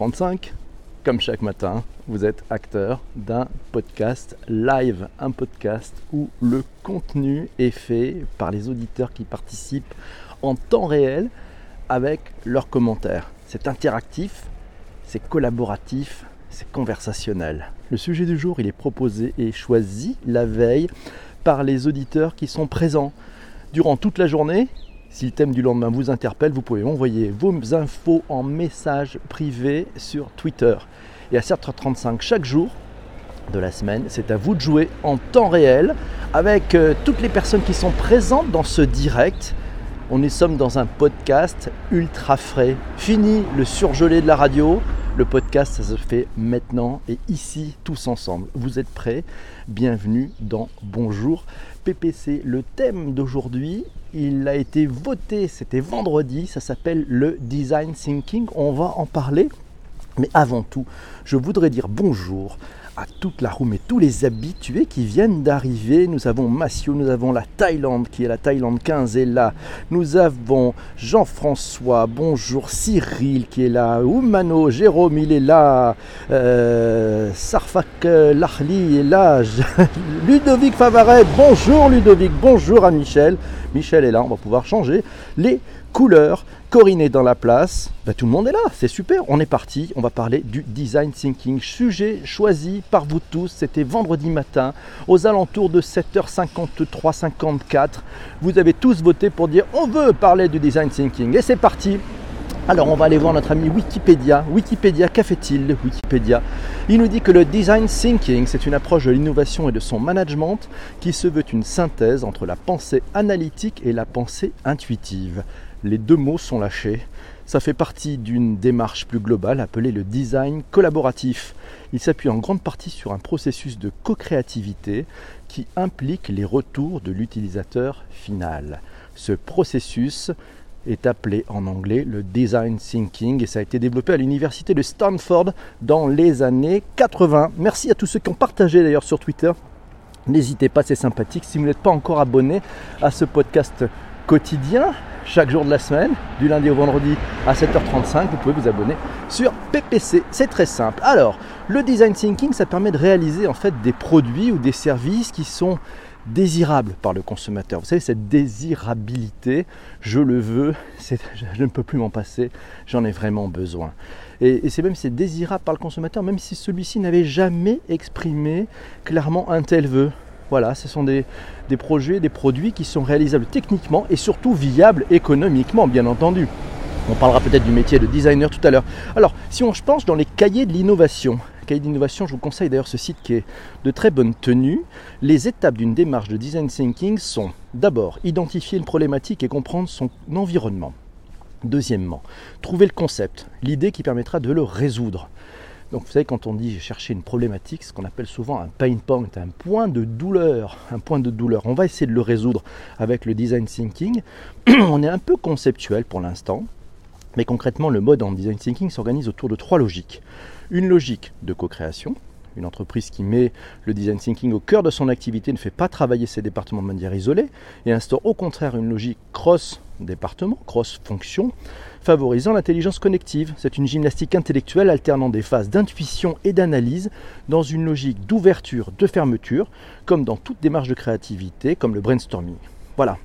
35, comme chaque matin, vous êtes acteur d'un podcast live, un podcast où le contenu est fait par les auditeurs qui participent en temps réel avec leurs commentaires. C'est interactif, c'est collaboratif, c'est conversationnel. Le sujet du jour, il est proposé et choisi la veille par les auditeurs qui sont présents durant toute la journée si le thème du lendemain vous interpelle, vous pouvez envoyer vos infos en message privé sur Twitter. Et à 7h35 chaque jour de la semaine, c'est à vous de jouer en temps réel avec euh, toutes les personnes qui sont présentes dans ce direct. On est sommes dans un podcast ultra frais. Fini le surgelé de la radio. Le podcast, ça se fait maintenant et ici, tous ensemble. Vous êtes prêts? Bienvenue dans Bonjour PPC. Le thème d'aujourd'hui, il a été voté, c'était vendredi, ça s'appelle le design thinking. On va en parler. Mais avant tout, je voudrais dire bonjour à toute la room et tous les habitués qui viennent d'arriver. Nous avons Massio, nous avons la Thaïlande qui est la Thaïlande 15 est là. Nous avons Jean-François, bonjour Cyril qui est là. Oumano, Jérôme il est là. Euh, Sarfak euh, Lahli est là. Ludovic Favaret, bonjour Ludovic, bonjour à Michel. Michel est là, on va pouvoir changer les couleurs. Corinne dans la place, ben, tout le monde est là, c'est super, on est parti, on va parler du design thinking, sujet choisi par vous tous, c'était vendredi matin aux alentours de 7h53, 54. Vous avez tous voté pour dire on veut parler du design thinking et c'est parti. Alors on va aller voir notre ami Wikipédia. Wikipédia, qu'a fait-il Wikipédia? Il nous dit que le design thinking, c'est une approche de l'innovation et de son management qui se veut une synthèse entre la pensée analytique et la pensée intuitive les deux mots sont lâchés. Ça fait partie d'une démarche plus globale appelée le design collaboratif. Il s'appuie en grande partie sur un processus de co-créativité qui implique les retours de l'utilisateur final. Ce processus est appelé en anglais le design thinking et ça a été développé à l'université de Stanford dans les années 80. Merci à tous ceux qui ont partagé d'ailleurs sur Twitter. N'hésitez pas, c'est sympathique. Si vous n'êtes pas encore abonné à ce podcast quotidien, chaque jour de la semaine, du lundi au vendredi à 7h35. Vous pouvez vous abonner sur PPC. C'est très simple. Alors, le design thinking, ça permet de réaliser en fait des produits ou des services qui sont désirables par le consommateur. Vous savez, cette désirabilité, je le veux, je ne peux plus m'en passer, j'en ai vraiment besoin. Et, c'est même c'est désirable par le consommateur, même si celui-ci n'avait jamais exprimé clairement un tel vœu. Voilà, ce sont des, projets, des produits qui sont réalisables techniquement et surtout viables économiquement, bien entendu. On parlera peut-être du métier de designer tout à l'heure. Alors, si on se penche dans les cahiers de l'innovation, cahier d'innovation, je vous conseille d'ailleurs ce site qui est de très bonne tenue. Les étapes d'une démarche de design thinking sont d'abord identifier une problématique et comprendre son environnement. Deuxièmement, trouver le concept, l'idée qui permettra de le résoudre. Donc vous savez, quand on dit chercher une problématique, ce qu'on appelle souvent un pain point, un point de douleur, un point de douleur. On va essayer de le résoudre avec le design thinking. on est un peu conceptuel pour l'instant, mais concrètement, le mode en design thinking s'organise autour de trois logiques. Une logique de co-création, une entreprise qui met le design thinking au cœur de son activité ne fait pas travailler ses départements de manière isolée et instaure au contraire une logique cross-département, cross-fonction, favorisant l'intelligence connective. C'est une gymnastique intellectuelle alternant des phases d'intuition et d'analyse dans une logique d'ouverture, de fermeture, comme dans toute démarche de créativité, comme le brainstorming. Voilà,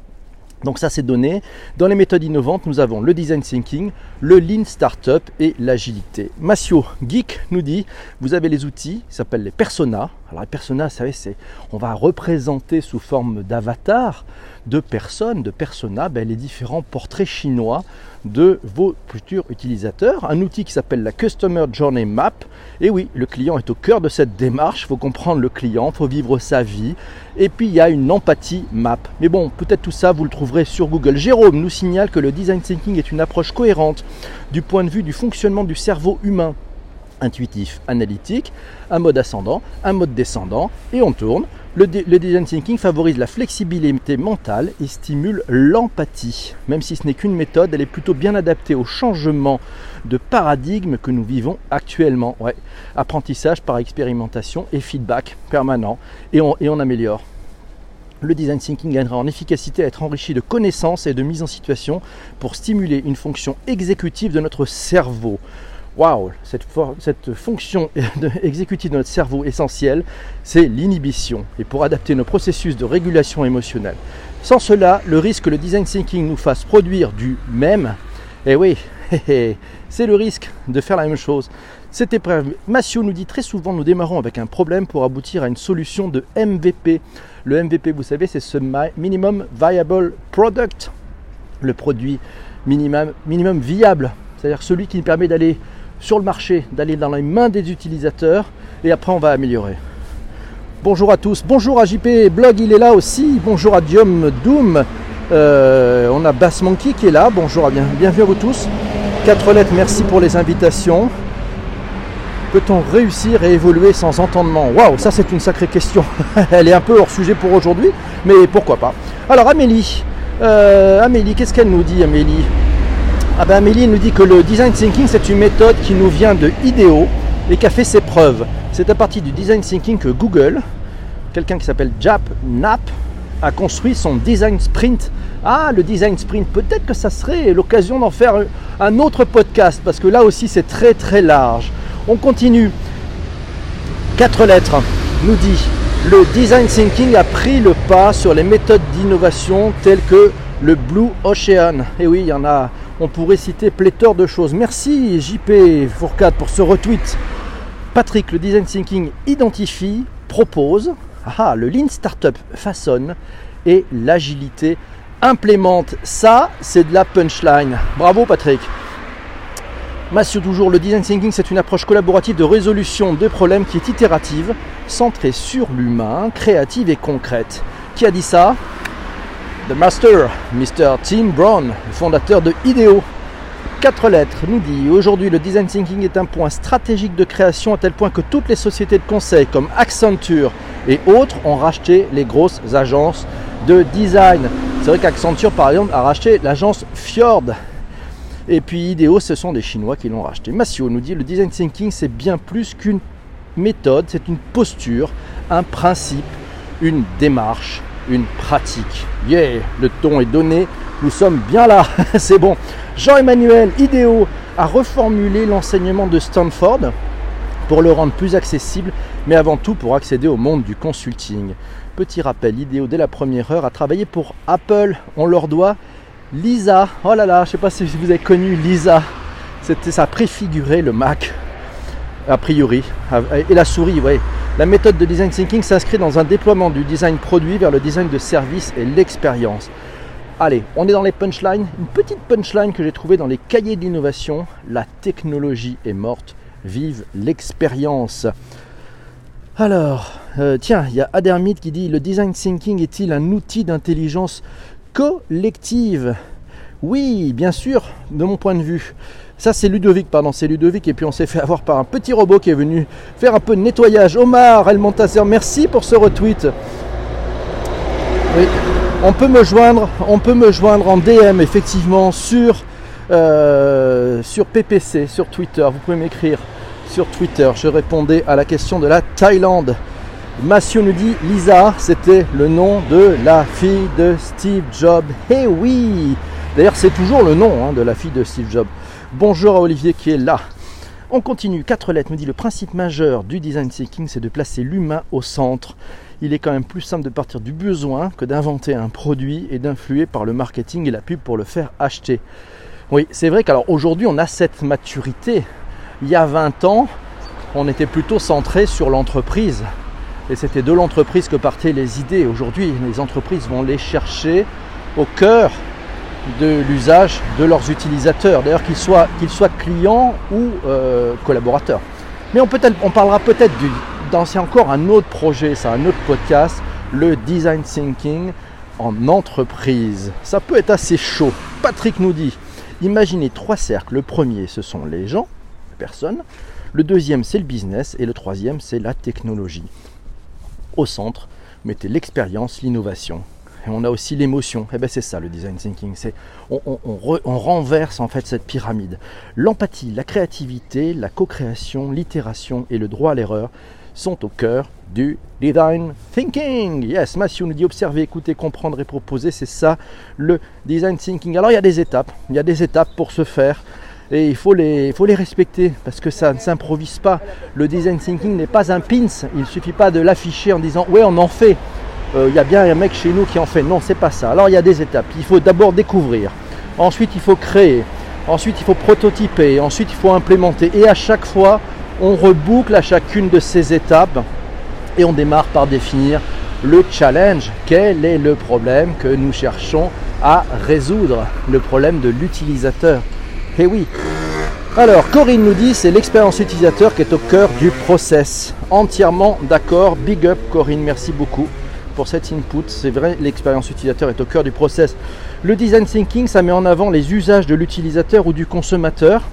donc ça c'est donné. Dans les méthodes innovantes, nous avons le design thinking, le lean startup et l'agilité. Massio Geek nous dit, vous avez les outils, ils s'appellent les personas. Alors les personas, vous savez, c'est on va représenter sous forme d'avatar de personnes, de personas, ben, les différents portraits chinois de vos futurs utilisateurs. Un outil qui s'appelle la Customer Journey Map. Et oui, le client est au cœur de cette démarche. Il faut comprendre le client, il faut vivre sa vie. Et puis il y a une empathie map. Mais bon, peut-être tout ça, vous le trouverez sur Google. Jérôme nous signale que le design thinking est une approche cohérente du point de vue du fonctionnement du cerveau humain intuitif, analytique, un mode ascendant, un mode descendant, et on tourne. Le, design thinking favorise la flexibilité mentale et stimule l'empathie. Même si ce n'est qu'une méthode, elle est plutôt bien adaptée au changement de paradigme que nous vivons actuellement. Ouais. Apprentissage par expérimentation et feedback permanent, et on, et on améliore. Le design thinking gagnera en efficacité à être enrichi de connaissances et de mise en situation pour stimuler une fonction exécutive de notre cerveau. Waouh, cette, fonction exécutive de notre cerveau essentielle, c'est l'inhibition. Et pour adapter nos processus de régulation émotionnelle. Sans cela, le risque que le design thinking nous fasse produire du même, eh oui, c'est le risque de faire la même chose. Cette épreuve, Massio nous dit très souvent, nous démarrons avec un problème pour aboutir à une solution de MVP. Le MVP, vous savez, c'est ce minimum viable product, le produit minimum, minimum viable, c'est-à-dire celui qui permet d'aller sur le marché, d'aller dans les mains des utilisateurs et après on va améliorer. Bonjour à tous, bonjour à JP Blog, il est là aussi, bonjour à Diom Doom, euh, on a Bass Monkey qui est là, bonjour à bien, bienvenue à vous tous. Quatre lettres, merci pour les invitations. Peut-on réussir et évoluer sans entendement? Waouh, ça c'est une sacrée question. Elle est un peu hors sujet pour aujourd'hui, mais pourquoi pas. Alors Amélie, euh, Amélie, qu'est-ce qu'elle nous dit Amélie? Ah ben Amélie nous dit que le design thinking c'est une méthode qui nous vient de IDEO et qui a fait ses preuves. C'est à partir du design thinking que Google, quelqu'un qui s'appelle Jap Knapp, a construit son design sprint. Ah, le design sprint, peut-être que ça serait l'occasion d'en faire un autre podcast parce que là aussi c'est très très large. On continue. Quatre lettres nous dit le design thinking a pris le pas sur les méthodes d'innovation telles que le Blue Ocean. Et oui, il y en a on pourrait citer pléthore de choses. Merci JP Fourcade pour ce retweet. Patrick, le design thinking identifie, propose, ah, le lean startup façonne et l'agilité implémente. Ça, c'est de la punchline. Bravo Patrick. Mathieu toujours, le design thinking, c'est une approche collaborative de résolution de problèmes qui est itérative, centrée sur l'humain, créative et concrète. Qui a dit ça? The Master, Mr. Tim Brown, fondateur de IDEO. Quatre lettres nous dit aujourd'hui le design thinking est un point stratégique de création à tel point que toutes les sociétés de conseil comme Accenture et autres ont racheté les grosses agences de design. C'est vrai qu'Accenture par exemple a racheté l'agence Fjord. Et puis IDEO, ce sont des Chinois qui l'ont racheté. Massio nous dit le design thinking c'est bien plus qu'une méthode, c'est une posture, un principe, une démarche une pratique. Yeah, le ton est donné, nous sommes bien là, c'est bon. Jean-Emmanuel Idéo a reformulé l'enseignement de Stanford pour le rendre plus accessible, mais avant tout pour accéder au monde du consulting. Petit rappel, Idéo dès la première heure a travaillé pour Apple. On leur doit Lisa. Oh là là, je ne sais pas si vous avez connu Lisa. C'était ça préfigurait le Mac a priori. Et la souris, voyez. La méthode de design thinking s'inscrit dans un déploiement du design produit vers le design de service et l'expérience. Allez, on est dans les punchlines. Une petite punchline que j'ai trouvée dans les cahiers d'innovation. La technologie est morte. Vive l'expérience. Alors, euh, tiens, il y a Adermit qui dit Le design thinking est-il un outil d'intelligence collective? Oui, bien sûr, de mon point de vue. Ça c'est Ludovic, pardon, c'est Ludovic. Et puis on s'est fait avoir par un petit robot qui est venu faire un peu de nettoyage. Omar El Montasser, merci pour ce retweet. Oui, on peut me joindre, on peut me joindre en DM effectivement sur, euh, PPC, sur Twitter. Vous pouvez m'écrire sur Twitter. Je répondais à la question de la Thaïlande. Massio nous dit Lisa, c'était le nom de la fille de Steve Jobs. Eh oui D'ailleurs, c'est toujours le nom hein, de la fille de Steve Jobs. Bonjour à Olivier qui est là. On continue, quatre lettres me dit le principe majeur du design thinking, c'est de placer l'humain au centre. Il est quand même plus simple de partir du besoin que d'inventer un produit et d'influer par le marketing et la pub pour le faire acheter. Oui, c'est vrai qu'alors aujourd'hui on a cette maturité. Il y a 20 ans, on était plutôt centré sur l'entreprise. Et c'était de l'entreprise que partaient les idées. Aujourd'hui, les entreprises vont les chercher au cœur de l'usage de leurs utilisateurs, d'ailleurs qu'ils soient, soient clients ou euh, collaborateurs. Mais on, peut on parlera peut-être c'est encore un autre projet, c'est un autre podcast, le design thinking en entreprise. Ça peut être assez chaud. Patrick nous dit, imaginez trois cercles. Le premier, ce sont les gens, les personnes. Le deuxième, c'est le business. Et le troisième, c'est la technologie. Au centre, mettez l'expérience, l'innovation on a aussi l'émotion. Et eh ben c'est ça le design thinking. C'est on, renverse en fait cette pyramide. L'empathie, la créativité, la co-création, l'itération et le droit à l'erreur sont au cœur du design thinking. Yes, Matthew nous dit observer, écouter, comprendre et proposer. C'est ça le design thinking. Alors il y a des étapes. Il y a des étapes pour ce faire. et il faut, les, faut les respecter parce que ça ne s'improvise pas. Le design thinking n'est pas un pins, il ne suffit pas de l'afficher en disant ouais on en fait. Euh, il y a bien un mec chez nous qui en fait. Non, c'est pas ça. Alors il y a des étapes. Il faut d'abord découvrir. Ensuite, il faut créer. Ensuite, il faut prototyper. Ensuite, il faut implémenter. Et à chaque fois, on reboucle à chacune de ces étapes et on démarre par définir le challenge. Quel est le problème que nous cherchons à résoudre? Le problème de l'utilisateur. Eh oui. Alors, Corinne nous dit c'est l'expérience utilisateur qui est au cœur du process. Entièrement d'accord. Big up Corinne, merci beaucoup pour cet input. C'est vrai, l'expérience utilisateur est au cœur du process. Le design thinking, ça met en avant les usages de l'utilisateur ou du consommateur.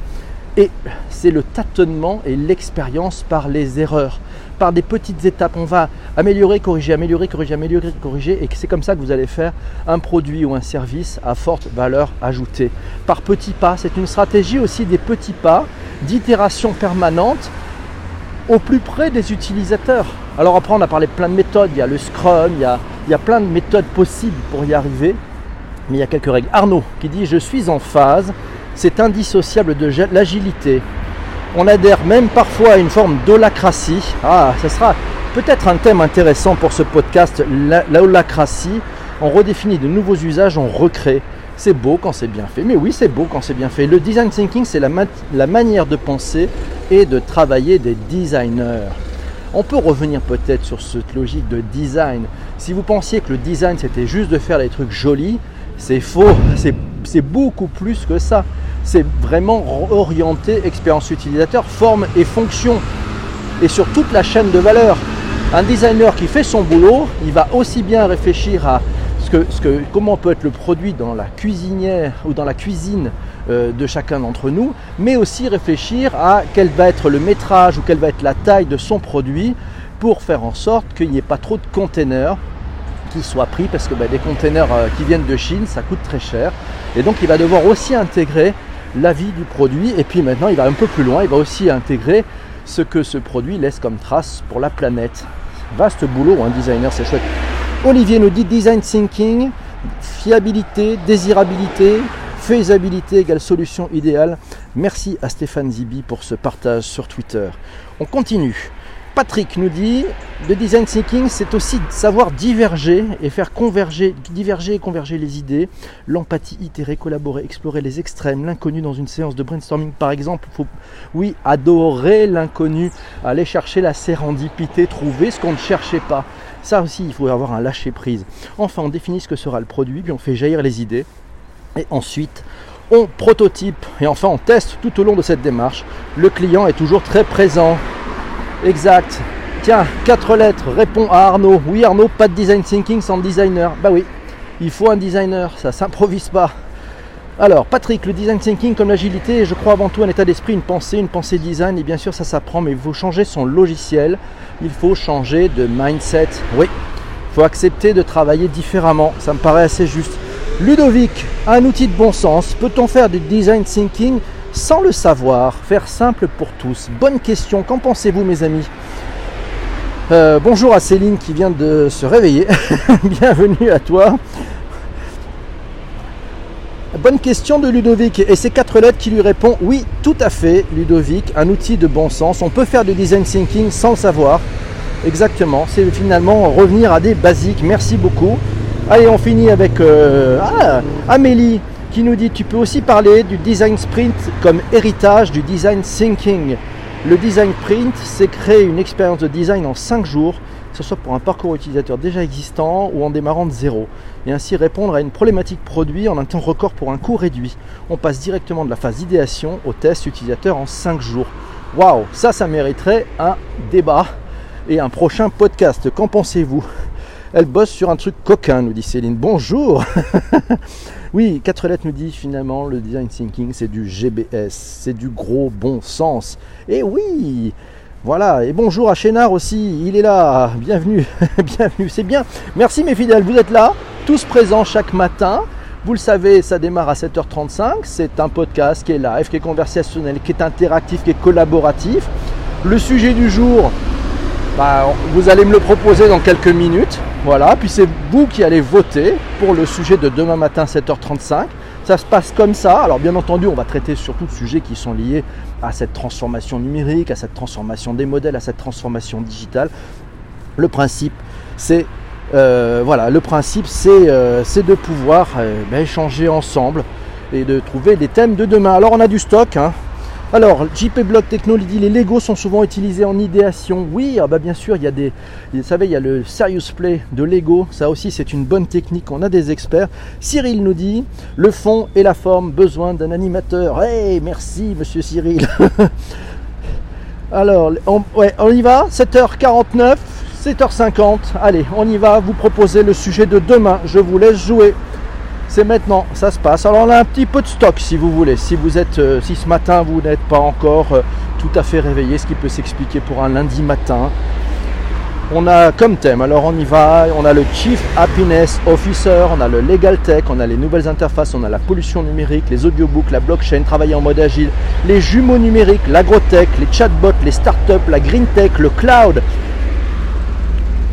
Et c'est le tâtonnement et l'expérience par les erreurs, par des petites étapes. On va améliorer, corriger, améliorer, corriger, améliorer, corriger. Et c'est comme ça que vous allez faire un produit ou un service à forte valeur ajoutée. Par petits pas, c'est une stratégie aussi des petits pas, d'itération permanente au plus près des utilisateurs. Alors après, on a parlé plein de méthodes. Il y a le Scrum, il y a, il y a plein de méthodes possibles pour y arriver. Mais il y a quelques règles. Arnaud qui dit Je suis en phase, c'est indissociable de l'agilité. On adhère même parfois à une forme d'holacratie. Ah, ce sera peut-être un thème intéressant pour ce podcast, la holacratie. On redéfinit de nouveaux usages, on recrée. C'est beau quand c'est bien fait. Mais oui, c'est beau quand c'est bien fait. Le design thinking, c'est la, manière de penser et de travailler des designers. On peut revenir peut-être sur cette logique de design. Si vous pensiez que le design c'était juste de faire des trucs jolis, c'est faux. C'est beaucoup plus que ça. C'est vraiment orienté expérience utilisateur, forme et fonction. Et sur toute la chaîne de valeur. Un designer qui fait son boulot, il va aussi bien réfléchir à ce comment peut être le produit dans la cuisinière ou dans la cuisine euh, de chacun d'entre nous, mais aussi réfléchir à quel va être le métrage ou quelle va être la taille de son produit pour faire en sorte qu'il n'y ait pas trop de containers qui soient pris parce que bah, des containers euh, qui viennent de Chine, ça coûte très cher. Et donc il va devoir aussi intégrer la vie du produit et puis maintenant il va un peu plus loin, il va aussi intégrer ce que ce produit laisse comme trace pour la planète. Vaste boulot, un designer, c'est chouette. Olivier nous dit design thinking, fiabilité, désirabilité, Faisabilité égale solution idéale. Merci à Stéphane Zibi pour ce partage sur Twitter. On continue. Patrick nous dit le design thinking, c'est aussi savoir diverger et faire converger, diverger et converger les idées, l'empathie, itérer, collaborer, explorer les extrêmes, l'inconnu dans une séance de brainstorming par exemple. Oui, adorer l'inconnu, aller chercher la sérendipité, trouver ce qu'on ne cherchait pas. Ça aussi, il faut avoir un lâcher prise. Enfin, on définit ce que sera le produit, puis on fait jaillir les idées. Et ensuite, on prototype et enfin on teste tout au long de cette démarche. Le client est toujours très présent. Exact. Tiens, quatre lettres, répond à Arnaud. Oui Arnaud, pas de design thinking sans designer. Bah oui, il faut un designer, ça s'improvise pas. Alors, Patrick, le design thinking comme l'agilité, je crois avant tout un état d'esprit, une pensée, une pensée design, et bien sûr ça s'apprend, mais il faut changer son logiciel, il faut changer de mindset. Oui, il faut accepter de travailler différemment, ça me paraît assez juste. Ludovic, un outil de bon sens. Peut-on faire du design thinking sans le savoir? Faire simple pour tous. Bonne question. Qu'en pensez-vous, mes amis? Euh, Bonjour à Céline qui vient de se réveiller. Bienvenue à toi. Bonne question de Ludovic. Et ces quatre lettres qui lui répond oui, tout à fait, Ludovic. Un outil de bon sens. On peut faire du design thinking sans le savoir. Exactement. C'est finalement revenir à des basiques. Merci beaucoup. Allez, on finit avec euh, ah, Amélie qui nous dit tu peux aussi parler du design sprint comme héritage du design thinking. Le design sprint, c'est créer une expérience de design en 5 jours, que ce soit pour un parcours utilisateur déjà existant ou en démarrant de zéro, et ainsi répondre à une problématique produit en un temps record pour un coût réduit. On passe directement de la phase d'idéation au test utilisateur en 5 jours. Waouh, ça, ça mériterait un débat et un prochain podcast. Qu'en pensez-vous? Elle bosse sur un truc coquin, nous dit Céline. Bonjour Oui, quatre lettres nous dit finalement le design thinking c'est du GBS, c'est du gros bon sens. Et oui voilà, et bonjour à Chénard aussi, il est là, bienvenue, bienvenue, c'est bien. Merci mes fidèles, vous êtes là, tous présents chaque matin. Vous le savez, ça démarre à 7h35, c'est un podcast qui est live, qui est conversationnel, qui est interactif, qui est collaboratif. Le sujet du jour, bah, vous allez me le proposer dans quelques minutes. Voilà, puis c'est vous qui allez voter pour le sujet de demain matin 7h35. Ça se passe comme ça. Alors bien entendu, on va traiter surtout de sujets qui sont liés à cette transformation numérique, à cette transformation des modèles, à cette transformation digitale. Le principe, c'est euh, voilà, le principe, c'est euh, de pouvoir euh, ben, échanger ensemble et de trouver des thèmes de demain. Alors on a du stock. Hein. Alors, JP Block Technology, les Lego sont souvent utilisés en idéation. Oui, ah bah bien sûr, il y a des. Vous savez, il y a le Serious Play de Lego. Ça aussi, c'est une bonne technique. On a des experts. Cyril nous dit le fond et la forme, besoin d'un animateur. Hey, merci, monsieur Cyril. Alors, on, on y va 7h49, 7h50. Allez, on y va. Vous proposez le sujet de demain. Je vous laisse jouer c'est maintenant, ça se passe. Alors on a un petit peu de stock si vous voulez. Si vous êtes, euh, si ce matin vous n'êtes pas encore euh, tout à fait réveillé, ce qui peut s'expliquer pour un lundi matin. On a comme thème, alors on y va, on a le Chief Happiness Officer, on a le Legal Tech, on a les nouvelles interfaces, on a la pollution numérique, les audiobooks, la blockchain, travailler en mode agile, les jumeaux numériques, l'agrotech, les chatbots, les startups, la green tech, le cloud,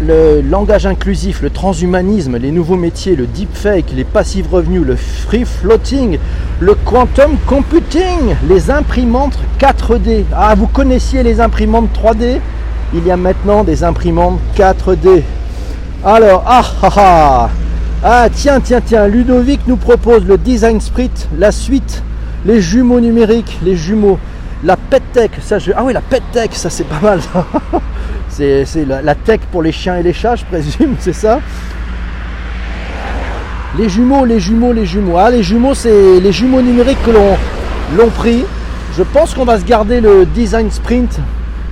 le langage inclusif, le transhumanisme, les nouveaux métiers, le deepfake, les passifs revenus, le free floating, le quantum computing, les imprimantes 4D. Ah, vous connaissiez les imprimantes 3D Il y a maintenant des imprimantes 4D. Alors, ah ah ah Ah tiens, tiens, tiens, Ludovic nous propose le design sprint, la suite, les jumeaux numériques, les jumeaux. La PetTech, ça je... Ah oui, la PetTech, ça c'est pas mal. c'est la, tech pour les chiens et les chats, je présume, c'est ça? Les jumeaux, les jumeaux, les jumeaux. Ah, les jumeaux, c'est les jumeaux numériques que l'on pris. Je pense qu'on va se garder le design sprint.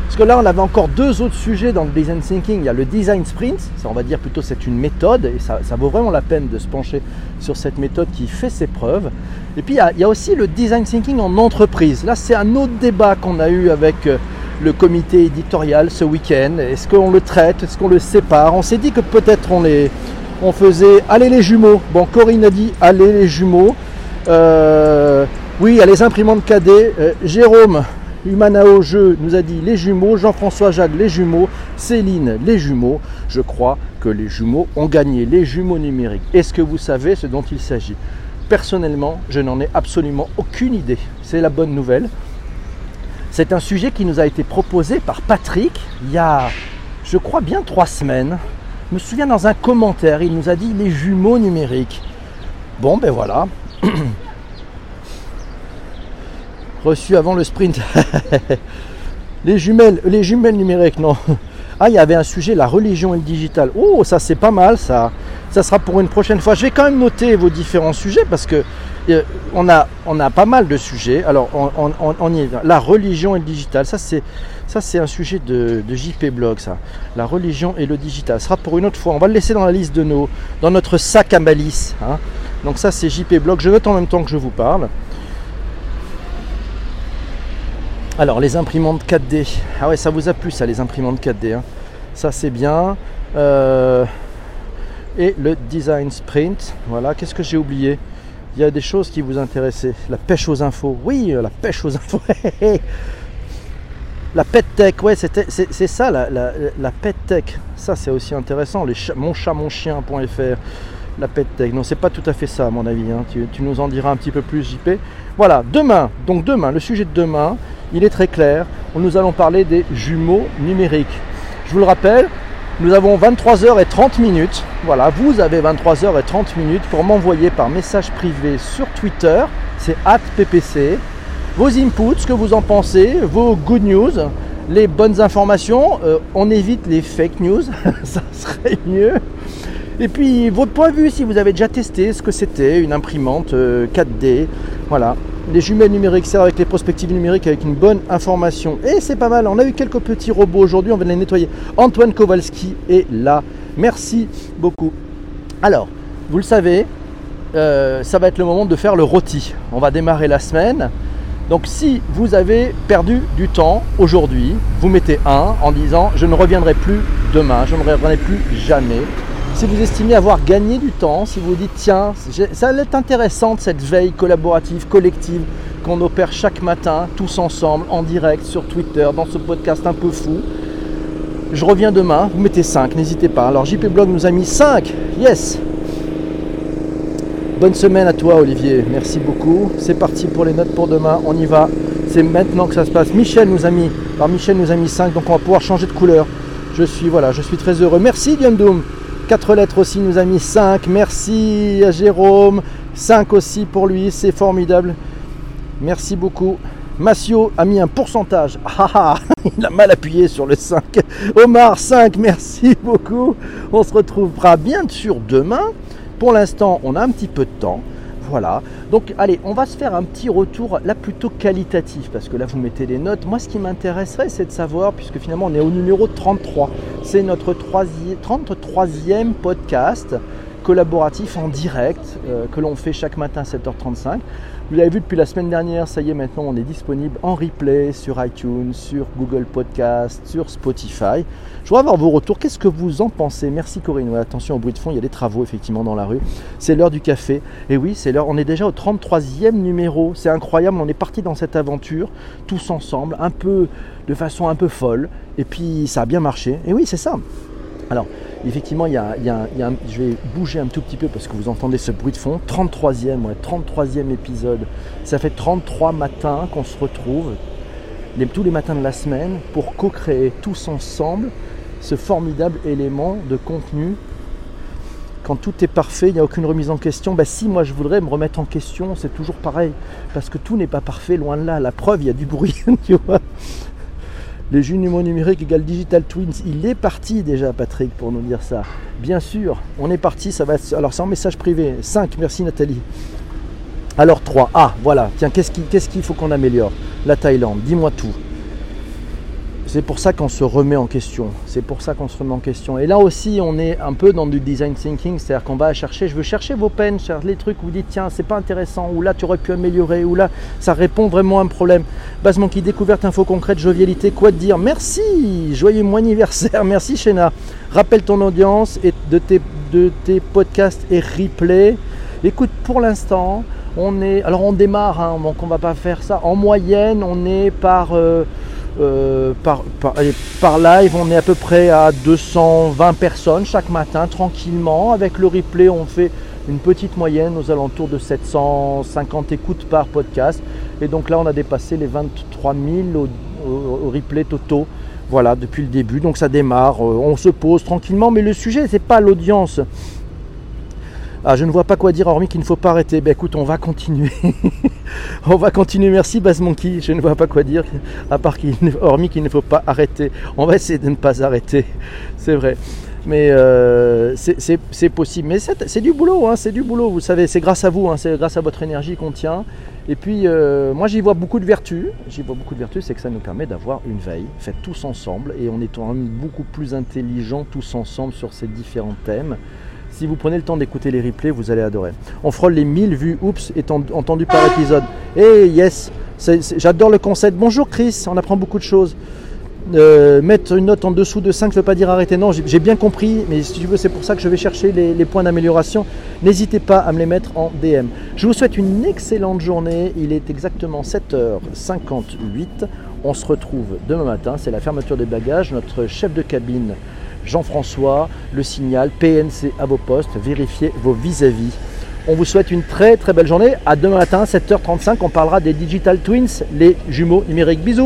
Parce que là, on avait encore deux autres sujets dans le design thinking. Il y a le design sprint, ça on va dire plutôt c'est une méthode, et ça, vaut vraiment la peine de se pencher sur cette méthode qui fait ses preuves. Et puis il y a, aussi le design thinking en entreprise. Là, c'est un autre débat qu'on a eu avec euh, le comité éditorial ce week-end. Est-ce qu'on le traite? Est-ce qu'on le sépare? On s'est dit que peut-être on les, on faisait allez les jumeaux. Bon, Corinne a dit allez les jumeaux. Euh, oui, il les imprimantes cadet. Euh, Jérôme Humanao Jeu nous a dit les jumeaux. Jean-François Jacques les jumeaux. Céline les jumeaux. Je crois que les jumeaux ont gagné les jumeaux numériques. Est-ce que vous savez ce dont il s'agit? Personnellement, je n'en ai absolument aucune idée. C'est la bonne nouvelle. C'est un sujet qui nous a été proposé par Patrick il y a, je crois, bien trois semaines. Je me souviens dans un commentaire, il nous a dit les jumeaux numériques. Bon, ben voilà. Reçu avant le sprint. les jumelles, les jumelles numériques, non. Ah, il y avait un sujet, la religion et le digital. Oh, ça c'est pas mal, ça. Ça sera pour une prochaine fois. Je vais quand même noter vos différents sujets parce que euh, on, a, pas mal de sujets. Alors, on, y. La religion et le digital, ça c'est un sujet de, JP Blog. La religion et le digital. Ce sera pour une autre fois. On va le laisser dans la liste de nos, dans notre sac à malice. Hein. Donc ça c'est JP Blog. Je note en même temps que je vous parle. Alors les imprimantes 4D. Ah ouais, ça vous a plu ça, les imprimantes 4D. Hein. Ça c'est bien. Euh, et le design sprint. Voilà, qu'est-ce que j'ai oublié? Il y a des choses qui vous intéressaient. La pêche aux infos. Oui, euh, la pêche aux infos. la pet tech, ouais, c'est ça la, pet tech. Ça c'est aussi intéressant. Mon chat, mon chien.fr. La pet tech. Non, c'est pas tout à fait ça à mon avis. Hein. Tu, tu nous en diras un petit peu plus, JP. Voilà, demain. Donc demain, le sujet de demain il est très clair. Nous allons parler des jumeaux numériques. Je vous le rappelle, nous avons 23h30 minutes. Voilà, vous avez 23h30 minutes pour m'envoyer par message privé sur Twitter, c'est ppc, vos inputs, ce que vous en pensez, vos good news, les bonnes informations. Euh, on évite les fake news, ça serait mieux. Et puis votre point de vue, si vous avez déjà testé ce que c'était une imprimante 4D, euh, voilà. Les jumelles numériques servent avec les prospectives numériques avec une bonne information. Et c'est pas mal, on a eu quelques petits robots aujourd'hui, on va les nettoyer. Antoine Kowalski est là. Merci beaucoup. Alors, vous le savez, euh, ça va être le moment de faire le rôti. On va démarrer la semaine. Donc si vous avez perdu du temps aujourd'hui, vous mettez un en disant je ne reviendrai plus demain, je ne reviendrai plus jamais. Si vous estimez avoir gagné du temps, si vous dites tiens, ça va être intéressante cette veille collaborative, collective qu'on opère chaque matin, tous ensemble, en direct, sur Twitter, dans ce podcast un peu fou. Je reviens demain, vous mettez 5, n'hésitez pas. Alors JP Blog nous a mis 5, yes Bonne semaine à toi Olivier, merci beaucoup. C'est parti pour les notes pour demain, on y va. C'est maintenant que ça se passe. Michel nous a mis, alors Michel nous a mis 5, donc on va pouvoir changer de couleur. Je suis voilà, je suis très heureux. Merci Gundum. 4 lettres aussi nous a mis 5. Merci à Jérôme. 5 aussi pour lui, c'est formidable. Merci beaucoup. Massio a mis un pourcentage. Ah, ah, ah il a mal appuyé sur le 5. Omar 5, merci beaucoup. On se retrouvera bien sûr demain. Pour l'instant, on a un petit peu de temps. Voilà. Donc allez, on va se faire un petit retour là plutôt qualitatif parce que là vous mettez des notes. Moi ce qui m'intéresserait c'est de savoir, puisque finalement on est au numéro 33, c'est notre 33e podcast collaboratif en direct euh, que l'on fait chaque matin à 7h35. Vous l'avez vu depuis la semaine dernière, ça y est, maintenant on est disponible en replay sur iTunes, sur Google Podcast, sur Spotify. Je voudrais avoir vos retours. Qu'est-ce que vous en pensez? Merci Corinne. attention au bruit de fond, il y a des travaux effectivement dans la rue. C'est l'heure du café. Et oui, c'est l'heure. On est déjà au 33e numéro. C'est incroyable. On est parti dans cette aventure tous ensemble, un peu de façon un peu folle. Et puis ça a bien marché. Et oui, c'est ça. Alors, effectivement, il y a, je vais bouger un tout petit peu parce que vous entendez ce bruit de fond. 33e, ouais, 33e épisode. Ça fait 33 matins qu'on se retrouve, tous les matins de la semaine, pour co-créer tous ensemble ce formidable élément de contenu. Quand tout est parfait, il n'y a aucune remise en question. Bah, si moi je voudrais me remettre en question, c'est toujours pareil. Parce que tout n'est pas parfait, loin de là. La preuve, il y a du bruit, les jumeaux numériques égale digital twins. Il est parti déjà, Patrick, pour nous dire ça. Bien sûr, on est parti. Ça va Alors, c'est en message privé. 5, merci Nathalie. Alors 3. Ah, voilà. Tiens, qu'est-ce qu'il faut qu'on améliore? La Thaïlande. Dis-moi tout. C'est pour ça qu'on se remet en question. C'est pour ça qu'on se remet en question. Et là aussi, on est un peu dans du design thinking, c'est-à-dire qu'on va chercher, je veux chercher vos peines, chercher les trucs où vous dites tiens, c'est pas intéressant, ou là tu aurais pu améliorer, ou là ça répond vraiment à un problème. Base qui découverte, info concrète, jovialité, quoi te dire Merci, joyeux mon anniversaire, merci Shena. Rappelle ton audience et de tes, de podcasts et replays. Écoute, pour l'instant, on est, alors on démarre, hein, donc on va pas faire ça. En moyenne, on est par euh, euh, par, par, live, on est à peu près à 220 personnes chaque matin, tranquillement. Avec le replay, on fait une petite moyenne aux alentours de 750 écoutes par podcast. Et donc là, on a dépassé les 23 000 au, replay totaux. Voilà, depuis le début. Donc ça démarre, euh, on se pose tranquillement. Mais le sujet, c'est pas l'audience. Ah, je ne vois pas quoi dire hormis qu'il ne faut pas arrêter. Ben écoute, on va continuer. on va continuer. Merci Baz Monkey. Je ne vois pas quoi dire à part qu'il, qu'il ne faut pas arrêter. On va essayer de ne pas arrêter. C'est vrai. Mais euh, c'est possible. Mais c'est du boulot, hein, c'est du boulot. Vous savez, c'est grâce à vous, hein, c'est grâce à votre énergie qu'on tient. Et puis, euh, moi, j'y vois beaucoup de vertus. J'y vois beaucoup de vertus, c'est que ça nous permet d'avoir une veille faite tous ensemble et on est beaucoup plus intelligents tous ensemble sur ces différents thèmes. Si vous prenez le temps d'écouter les replays, vous allez adorer. On frôle les 1000 vues, oups, étant entendu par épisode. Eh yes, j'adore le concept. Bonjour Chris, on apprend beaucoup de choses. Euh, mettre une note en dessous de 5 ne veut pas dire arrêter. Non, j'ai bien compris, mais si tu veux, c'est pour ça que je vais chercher les, les points d'amélioration. N'hésitez pas à me les mettre en DM. Je vous souhaite une excellente journée. Il est exactement 7h58. On se retrouve demain matin. C'est la fermeture des bagages. Notre chef de cabine Jean-François, le signal, PNC à vos postes, vérifiez vos vis-à-vis. On vous souhaite une très très belle journée. À demain matin, 7h35, on parlera des Digital Twins, les jumeaux numériques. Bisous